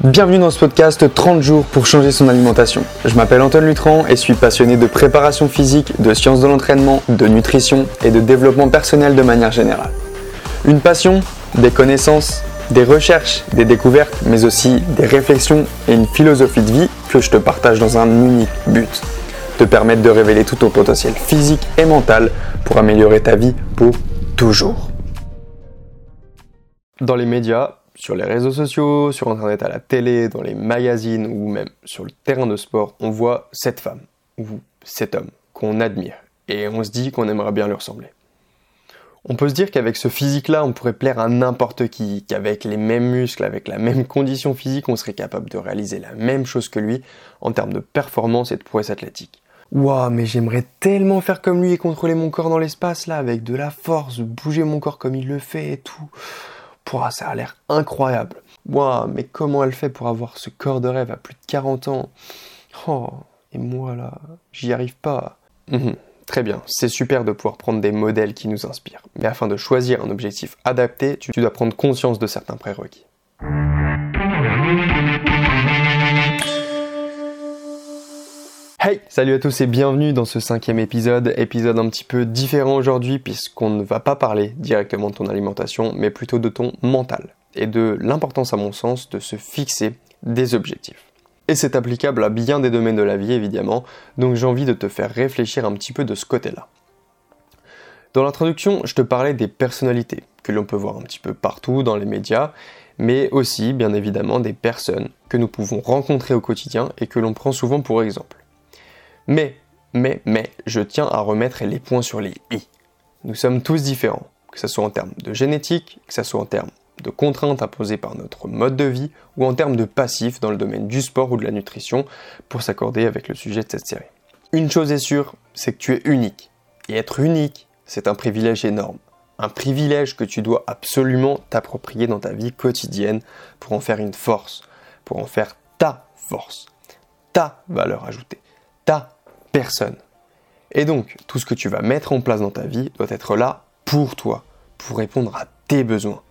Bienvenue dans ce podcast 30 jours pour changer son alimentation. Je m'appelle Antoine Lutran et suis passionné de préparation physique, de sciences de l'entraînement, de nutrition et de développement personnel de manière générale. Une passion, des connaissances, des recherches, des découvertes, mais aussi des réflexions et une philosophie de vie que je te partage dans un unique but. Te permettre de révéler tout ton potentiel physique et mental pour améliorer ta vie pour toujours. Dans les médias, sur les réseaux sociaux, sur Internet, à la télé, dans les magazines ou même sur le terrain de sport, on voit cette femme ou cet homme qu'on admire et on se dit qu'on aimerait bien lui ressembler. On peut se dire qu'avec ce physique-là, on pourrait plaire à n'importe qui, qu'avec les mêmes muscles, avec la même condition physique, on serait capable de réaliser la même chose que lui en termes de performance et de prouesse athlétique. Waouh, mais j'aimerais tellement faire comme lui et contrôler mon corps dans l'espace là, avec de la force, bouger mon corps comme il le fait et tout. Pouah, ça a l'air incroyable. Waouh, mais comment elle fait pour avoir ce corps de rêve à plus de 40 ans? Oh, et moi là, j'y arrive pas. Mhm, très bien, c'est super de pouvoir prendre des modèles qui nous inspirent. Mais afin de choisir un objectif adapté, tu dois prendre conscience de certains prérequis. Hey, salut à tous et bienvenue dans ce cinquième épisode, épisode un petit peu différent aujourd'hui puisqu'on ne va pas parler directement de ton alimentation mais plutôt de ton mental et de l'importance à mon sens de se fixer des objectifs. Et c'est applicable à bien des domaines de la vie évidemment, donc j'ai envie de te faire réfléchir un petit peu de ce côté-là. Dans l'introduction, je te parlais des personnalités que l'on peut voir un petit peu partout dans les médias, mais aussi bien évidemment des personnes que nous pouvons rencontrer au quotidien et que l'on prend souvent pour exemple. Mais, mais, mais, je tiens à remettre les points sur les i. Nous sommes tous différents, que ce soit en termes de génétique, que ce soit en termes de contraintes imposées par notre mode de vie, ou en termes de passifs dans le domaine du sport ou de la nutrition, pour s'accorder avec le sujet de cette série. Une chose est sûre, c'est que tu es unique. Et être unique, c'est un privilège énorme. Un privilège que tu dois absolument t'approprier dans ta vie quotidienne pour en faire une force, pour en faire ta force, ta valeur ajoutée ta personne. Et donc, tout ce que tu vas mettre en place dans ta vie doit être là pour toi, pour répondre à tes besoins.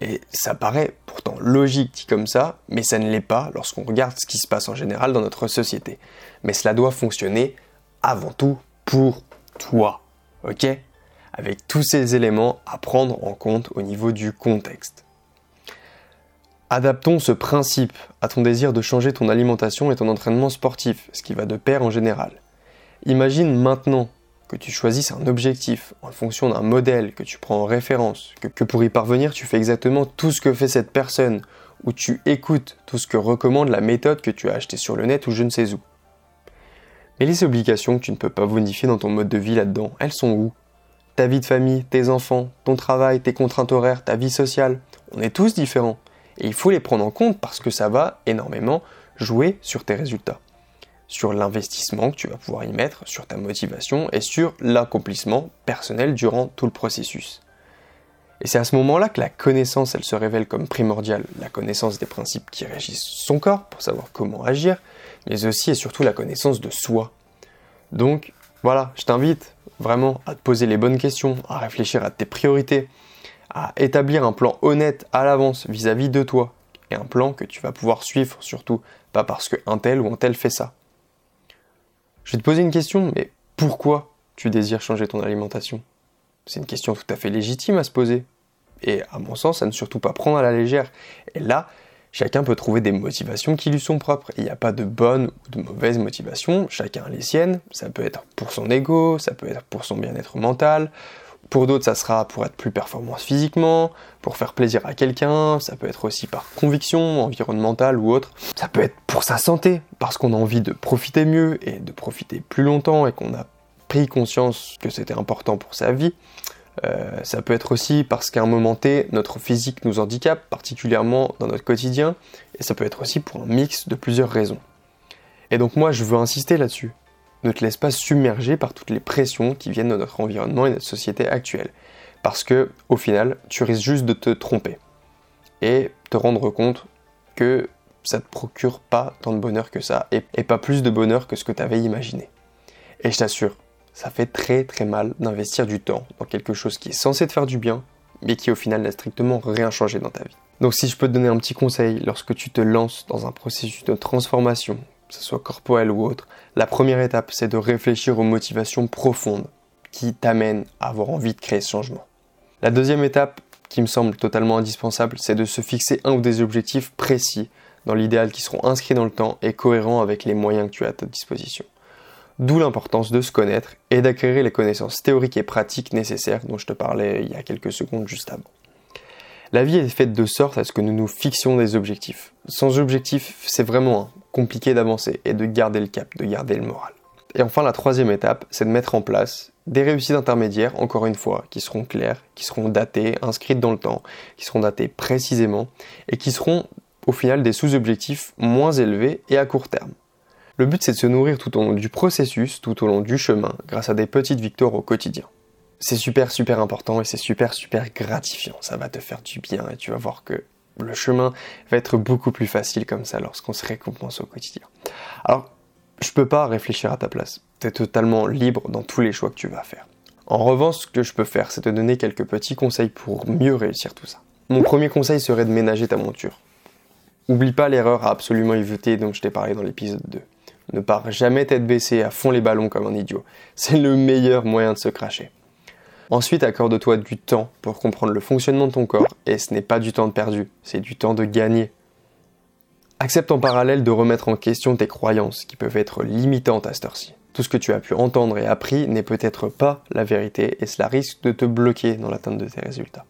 Et ça paraît pourtant logique dit comme ça, mais ça ne l'est pas lorsqu'on regarde ce qui se passe en général dans notre société. Mais cela doit fonctionner avant tout pour toi, ok? Avec tous ces éléments à prendre en compte au niveau du contexte. Adaptons ce principe à ton désir de changer ton alimentation et ton entraînement sportif, ce qui va de pair en général. Imagine maintenant que tu choisisses un objectif en fonction d'un modèle que tu prends en référence, que, pour y parvenir tu fais exactement tout ce que fait cette personne, ou tu écoutes tout ce que recommande la méthode que tu as achetée sur le net ou je ne sais où. Mais les obligations que tu ne peux pas modifier dans ton mode de vie là-dedans, elles sont où? Ta vie de famille, tes enfants, ton travail, tes contraintes horaires, ta vie sociale, on est tous différents. Et il faut les prendre en compte parce que ça va énormément jouer sur tes résultats, sur l'investissement que tu vas pouvoir y mettre, sur ta motivation et sur l'accomplissement personnel durant tout le processus. Et c'est à ce moment-là que la connaissance, elle se révèle comme primordiale, la connaissance des principes qui régissent son corps pour savoir comment agir, mais aussi et surtout la connaissance de soi. Donc voilà, je t'invite vraiment à te poser les bonnes questions, à réfléchir à tes priorités, à établir un plan honnête à l'avance vis-à-vis de toi. Et un plan que tu vas pouvoir suivre surtout, pas parce qu'un tel ou un tel fait ça. Je vais te poser une question, mais pourquoi tu désires changer ton alimentation? C'est une question tout à fait légitime à se poser. Et à mon sens, à ne surtout pas prendre à la légère. Et là, chacun peut trouver des motivations qui lui sont propres. Il n'y a pas de bonne ou de mauvaise motivation, chacun a les siennes. Ça peut être pour son ego, ça peut être pour son bien-être mental, pour d'autres, ça sera pour être plus performant physiquement, pour faire plaisir à quelqu'un, ça peut être aussi par conviction environnementale ou autre. Ça peut être pour sa santé, parce qu'on a envie de profiter mieux et de profiter plus longtemps et qu'on a pris conscience que c'était important pour sa vie. Euh, ça peut être aussi parce qu'à un moment T, notre physique nous handicape, particulièrement dans notre quotidien, et ça peut être aussi pour un mix de plusieurs raisons. Et donc moi, je veux insister là-dessus. Ne te laisse pas submerger par toutes les pressions qui viennent de notre environnement et de notre société actuelle. Parce que, au final, tu risques juste de te tromper. Et te rendre compte que ça ne te procure pas tant de bonheur que ça, et, pas plus de bonheur que ce que tu avais imaginé. Et je t'assure, ça fait très très mal d'investir du temps dans quelque chose qui est censé te faire du bien, mais qui au final n'a strictement rien changé dans ta vie. Donc si je peux te donner un petit conseil lorsque tu te lances dans un processus de transformation, que ce soit corporel ou autre, la première étape c'est de réfléchir aux motivations profondes qui t'amènent à avoir envie de créer ce changement. La deuxième étape qui me semble totalement indispensable, c'est de se fixer un ou des objectifs précis, dans l'idéal qui seront inscrits dans le temps et cohérents avec les moyens que tu as à ta disposition. D'où l'importance de se connaître et d'acquérir les connaissances théoriques et pratiques nécessaires dont je te parlais il y a quelques secondes juste avant. La vie est faite de sorte à ce que nous nous fixions des objectifs. Sans objectif, c'est vraiment compliqué d'avancer et de garder le cap, de garder le moral. Et enfin, la troisième étape, c'est de mettre en place des réussites intermédiaires, encore une fois, qui seront claires, qui seront datées, inscrites dans le temps, qui seront datées précisément, et qui seront au final des sous-objectifs moins élevés et à court terme. Le but c'est de se nourrir tout au long du processus, tout au long du chemin, grâce à des petites victoires au quotidien. C'est super super important et c'est super super gratifiant, ça va te faire du bien et tu vas voir que le chemin va être beaucoup plus facile comme ça lorsqu'on se récompense au quotidien. Alors, je peux pas réfléchir à ta place. Tu es totalement libre dans tous les choix que tu vas faire. En revanche, ce que je peux faire, c'est te donner quelques petits conseils pour mieux réussir tout ça. Mon premier conseil serait de ménager ta monture. Oublie pas l'erreur à absolument éviter dont je t'ai parlé dans l'épisode 2. Ne pars jamais tête baissée à fond les ballons comme un idiot. C'est le meilleur moyen de se cracher. Ensuite, accorde-toi du temps pour comprendre le fonctionnement de ton corps et ce n'est pas du temps de perdu, c'est du temps de gagner. Accepte en parallèle de remettre en question tes croyances qui peuvent être limitantes à cette heure-ci. Tout ce que tu as pu entendre et appris n'est peut-être pas la vérité et cela risque de te bloquer dans l'atteinte de tes résultats.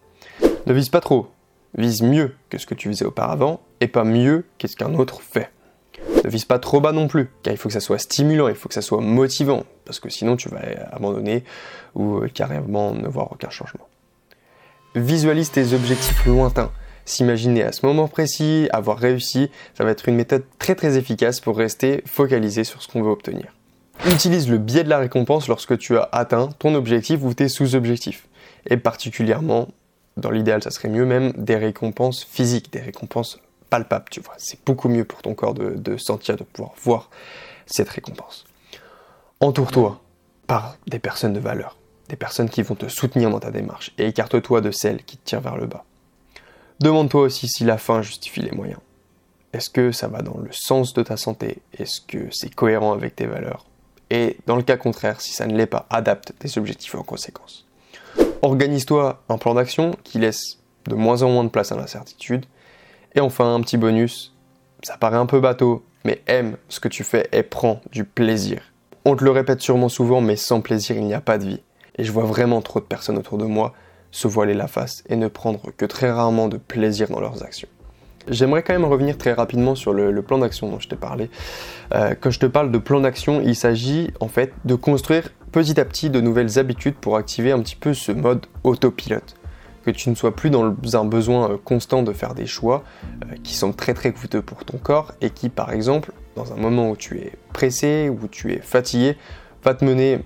Ne vise pas trop, vise mieux que ce que tu faisais auparavant et pas mieux qu'est-ce qu'un autre fait. Ne vise pas trop bas non plus, car il faut que ça soit stimulant, il faut que ça soit motivant, parce que sinon tu vas abandonner ou euh, carrément ne voir aucun changement. Visualise tes objectifs lointains. S'imaginer à ce moment précis, avoir réussi, ça va être une méthode très très efficace pour rester focalisé sur ce qu'on veut obtenir. Utilise le biais de la récompense lorsque tu as atteint ton objectif ou tes sous-objectifs, et particulièrement dans l'idéal, ça serait mieux même des récompenses physiques, des récompenses palpables, tu vois. C'est beaucoup mieux pour ton corps de, sentir, de pouvoir voir cette récompense. Entoure-toi par des personnes de valeur, des personnes qui vont te soutenir dans ta démarche et écarte-toi de celles qui te tirent vers le bas. Demande-toi aussi si la fin justifie les moyens. Est-ce que ça va dans le sens de ta santé? Est-ce que c'est cohérent avec tes valeurs? Et dans le cas contraire, si ça ne l'est pas, adapte tes objectifs en conséquence. Organise-toi un plan d'action qui laisse de moins en moins de place à l'incertitude. Et enfin, un petit bonus, ça paraît un peu bateau, mais aime ce que tu fais et prends du plaisir. On te le répète sûrement souvent, mais sans plaisir, il n'y a pas de vie. Et je vois vraiment trop de personnes autour de moi se voiler la face et ne prendre que très rarement de plaisir dans leurs actions. J'aimerais quand même revenir très rapidement sur le, plan d'action dont je t'ai parlé. Euh, quand je te parle de plan d'action, il s'agit en fait de construire petit à petit de nouvelles habitudes pour activer un petit peu ce mode autopilote. Que tu ne sois plus dans un besoin euh, constant de faire des choix euh, qui sont très très coûteux pour ton corps et qui par exemple, dans un moment où tu es pressé, où tu es fatigué, va te mener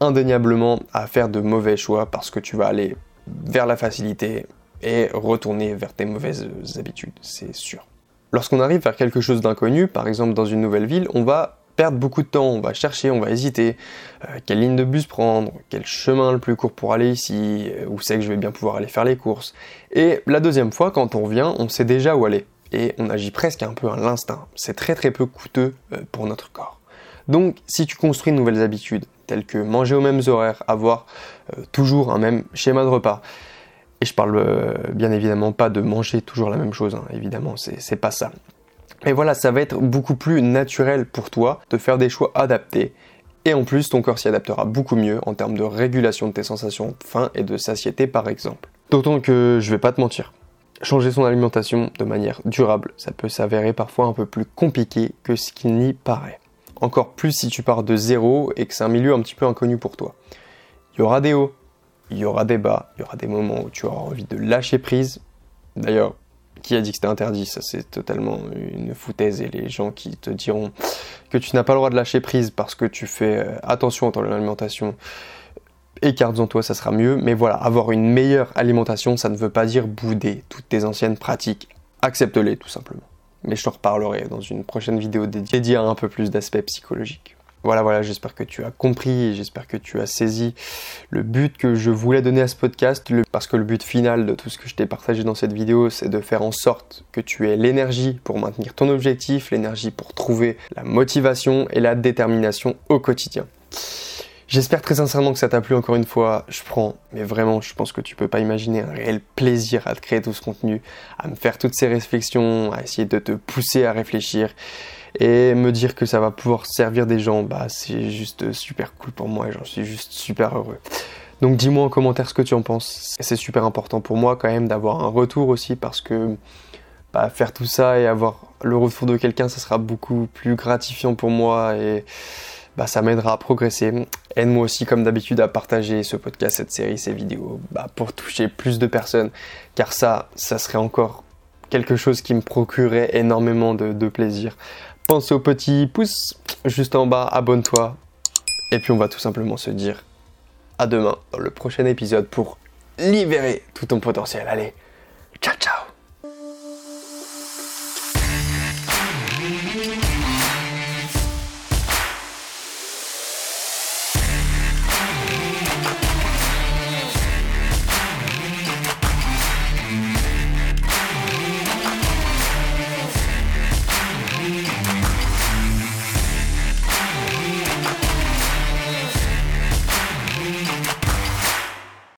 indéniablement à faire de mauvais choix parce que tu vas aller vers la facilité, et retourner vers tes mauvaises habitudes, c'est sûr. Lorsqu'on arrive vers quelque chose d'inconnu, par exemple dans une nouvelle ville, on va perdre beaucoup de temps, on va chercher, on va hésiter, euh, quelle ligne de bus prendre, quel chemin le plus court pour aller ici, euh, où c'est que je vais bien pouvoir aller faire les courses. Et la deuxième fois, quand on revient, on sait déjà où aller, et on agit presque un peu à l'instinct. C'est très très peu coûteux euh, pour notre corps. Donc si tu construis de nouvelles habitudes, telles que manger aux mêmes horaires, avoir toujours un même schéma de repas, et je parle bien évidemment pas de manger toujours la même chose, hein, évidemment, c'est pas ça. Mais voilà, ça va être beaucoup plus naturel pour toi de faire des choix adaptés. Et en plus, ton corps s'y adaptera beaucoup mieux en termes de régulation de tes sensations faim et de satiété par exemple. D'autant que je vais pas te mentir, changer son alimentation de manière durable, ça peut s'avérer parfois un peu plus compliqué que ce qu'il n'y paraît. Encore plus si tu pars de zéro et que c'est un milieu un petit peu inconnu pour toi. Il y aura des hauts, il y aura des bas, il y aura des moments où tu auras envie de lâcher prise. D'ailleurs, qui a dit que c'était interdit Ça, c'est totalement une foutaise. Et les gens qui te diront que tu n'as pas le droit de lâcher prise parce que tu fais euh, attention à ton alimentation, écarte-en toi, ça sera mieux. Mais voilà, avoir une meilleure alimentation, ça ne veut pas dire bouder toutes tes anciennes pratiques. Accepte-les tout simplement. Mais je te reparlerai dans une prochaine vidéo dédiée à un peu plus d'aspects psychologiques. Voilà, voilà, j'espère que tu as compris, j'espère que tu as saisi le but que je voulais donner à ce podcast, parce que le but final de tout ce que je t'ai partagé dans cette vidéo, c'est de faire en sorte que tu aies l'énergie pour maintenir ton objectif, l'énergie pour trouver la motivation et la détermination au quotidien. J'espère très sincèrement que ça t'a plu encore une fois. Je prends, mais vraiment, je pense que tu peux pas imaginer un réel plaisir à te créer tout ce contenu, à me faire toutes ces réflexions, à essayer de te pousser à réfléchir et me dire que ça va pouvoir servir des gens, bah c'est juste super cool pour moi et j'en suis juste super heureux. Donc dis-moi en commentaire ce que tu en penses. C'est super important pour moi quand même d'avoir un retour aussi parce que bah, faire tout ça et avoir le retour de quelqu'un, ça sera beaucoup plus gratifiant pour moi et bah, ça m'aidera à progresser. Aide-moi aussi comme d'habitude à partager ce podcast, cette série, ces vidéos bah, pour toucher plus de personnes car ça, ça serait encore quelque chose qui me procurait énormément de plaisir pense au petit pouce juste en bas, abonne-toi. Et puis on va tout simplement se dire à demain dans le prochain épisode pour libérer tout ton potentiel. Allez, ciao ciao